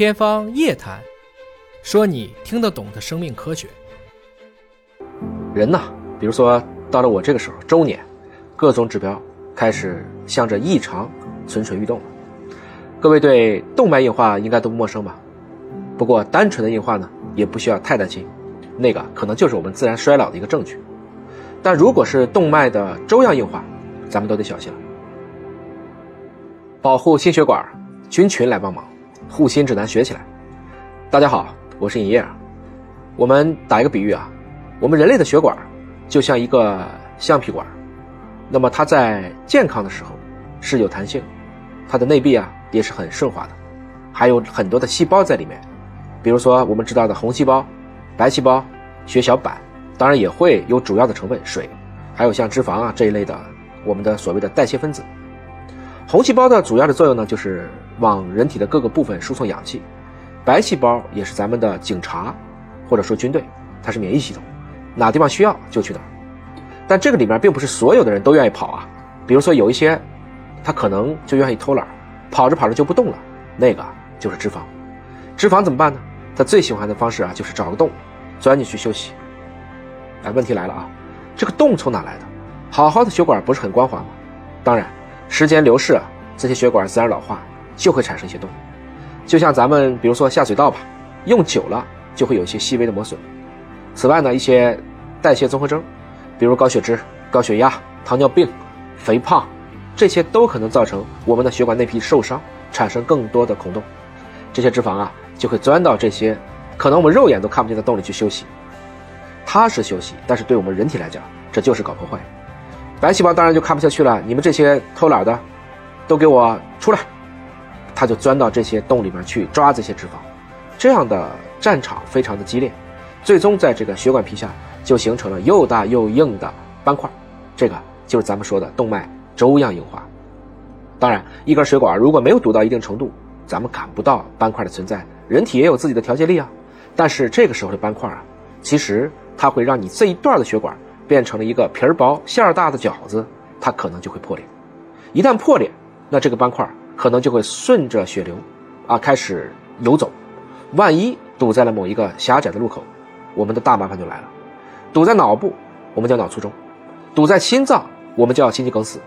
天方夜谭，说你听得懂的生命科学。人呐，比如说到了我这个时候，中年，各种指标开始向着异常蠢蠢欲动了。各位对动脉硬化应该都不陌生吧？不过单纯的硬化呢，也不需要太担心，那个可能就是我们自然衰老的一个证据。但如果是动脉的粥样硬化，咱们都得小心了。保护心血管，菌群来帮忙，护心指南学起来。大家好，我是尹烨。我们打一个比喻啊，我们人类的血管就像一个橡皮管，那么它在健康的时候是有弹性，它的内壁啊也是很顺滑的，还有很多的细胞在里面，比如说我们知道的红细胞、白细胞、血小板，当然也会有主要的成分水，还有像脂肪啊这一类的我们的所谓的代谢分子。红细胞的主要的作用呢，就是往人体的各个部分输送氧气。白细胞也是咱们的警察，或者说军队，它是免疫系统，哪地方需要就去哪。但这个里面并不是所有的人都愿意跑啊。比如说有一些，他可能就愿意偷懒，跑着跑着就不动了，那个就是脂肪。脂肪怎么办呢？他最喜欢的方式啊，就是找个洞，钻进去休息。哎，问题来了啊，这个洞从哪来的？好好的血管不是很光滑吗？当然。时间流逝啊，这些血管自然老化，就会产生一些洞。就像咱们比如说下水道吧，用久了就会有一些细微的磨损。此外呢，一些代谢综合征，比如高血脂、高血压、糖尿病、肥胖，这些都可能造成我们的血管内皮受伤，产生更多的孔洞。这些脂肪啊，就会钻到这些可能我们肉眼都看不见的洞里去休息。它是休息，但是对我们人体来讲，这就是搞破坏。白细胞当然就看不下去了，你们这些偷懒的，都给我出来！他就钻到这些洞里面去抓这些脂肪，这样的战场非常的激烈，最终在这个血管皮下就形成了又大又硬的斑块，这个就是咱们说的动脉粥样硬化。当然，一根血管如果没有堵到一定程度，咱们感不到斑块的存在，人体也有自己的调节力啊。但是这个时候的斑块啊，其实它会让你这一段的血管。变成了一个皮儿薄馅儿大的饺子，它可能就会破裂。一旦破裂，那这个斑块可能就会顺着血流，啊，开始游走。万一堵在了某一个狭窄的路口，我们的大麻烦就来了。堵在脑部，我们叫脑卒中；堵在心脏，我们叫心肌梗死；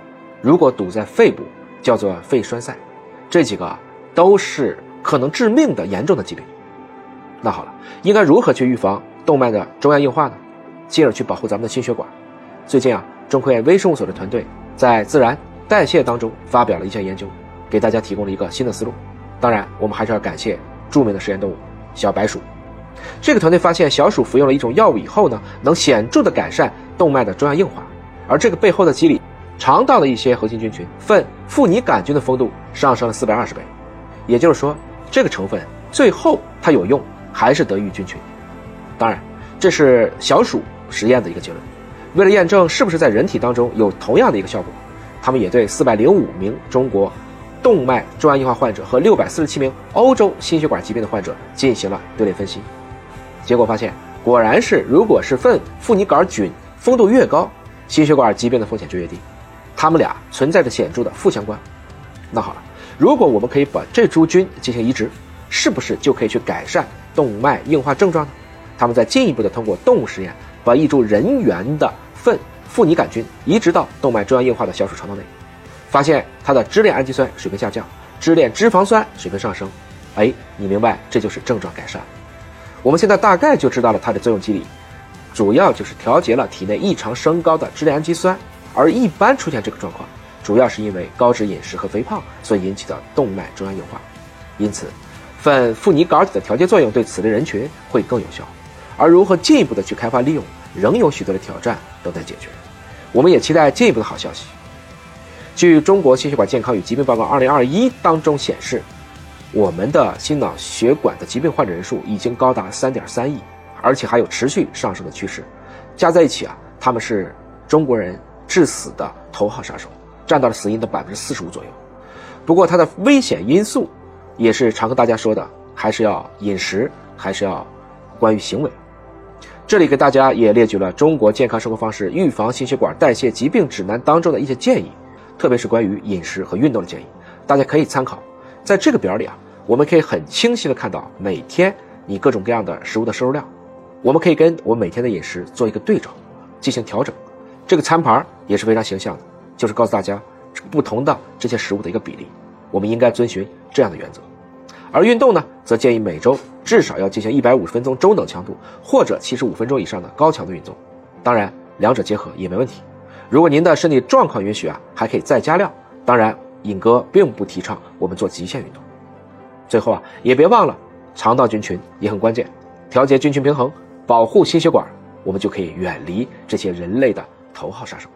如果堵在肺部，叫做肺栓塞。这几个都是可能致命的严重的疾病。那好了，应该如何去预防动脉的粥样硬化呢？进而去保护咱们的心血管。最近啊，中科院微生物所的团队在《自然代谢》当中发表了一项研究，给大家提供了一个新的思路。当然，我们还是要感谢著名的实验动物小白鼠。这个团队发现，小鼠服用了一种药物以后呢，能显著的改善动脉的粥样硬化。而这个背后的机理，肠道的一些核心菌群粪富尼杆菌的丰度上升了四百二十倍。也就是说，这个成分最后它有用，还是得益于菌群。当然，这是小鼠。实验的一个结论，为了验证是不是在人体当中有同样的一个效果，他们也对四百零五名中国动脉粥样硬化患者和六百四十七名欧洲心血管疾病的患者进行了队列分析，结果发现，果然是如果是粪富尼杆菌丰度越高，心血管疾病的风险就越低，它们俩存在着显著的负相关。那好了，如果我们可以把这株菌进行移植，是不是就可以去改善动脉硬化症状呢？他们在进一步的通过动物实验。把一株人源的粪富尼杆菌移植到动脉粥样硬化的小鼠肠道内，发现它的支链氨基酸水平下降，支链脂肪酸水平上升。哎，你明白，这就是症状改善。我们现在大概就知道了它的作用机理，主要就是调节了体内异常升高的支链氨基酸。而一般出现这个状况，主要是因为高脂饮食和肥胖所引起的动脉粥样硬化。因此，粪富尼杆菌的调节作用对此类人群会更有效。而如何进一步的去开发利用，仍有许多的挑战等待解决。我们也期待进一步的好消息。据《中国心血管健康与疾病报告 （2021）》当中显示，我们的心脑血管的疾病患者人数已经高达3.3亿，而且还有持续上升的趋势。加在一起啊，他们是中国人致死的头号杀手，占到了死因的百分之四十五左右。不过，它的危险因素也是常和大家说的，还是要饮食，还是要关于行为。这里给大家也列举了《中国健康生活方式预防心血管代谢疾病指南》当中的一些建议，特别是关于饮食和运动的建议，大家可以参考。在这个表里啊，我们可以很清晰的看到每天你各种各样的食物的摄入量，我们可以跟我们每天的饮食做一个对照，进行调整。这个餐盘也是非常形象的，就是告诉大家不同的这些食物的一个比例，我们应该遵循这样的原则。而运动呢，则建议每周至少要进行一百五十分钟中等强度或者七十五分钟以上的高强度运动，当然两者结合也没问题。如果您的身体状况允许啊，还可以再加量。当然，尹哥并不提倡我们做极限运动。最后啊，也别忘了肠道菌群也很关键，调节菌群平衡，保护心血管，我们就可以远离这些人类的头号杀手。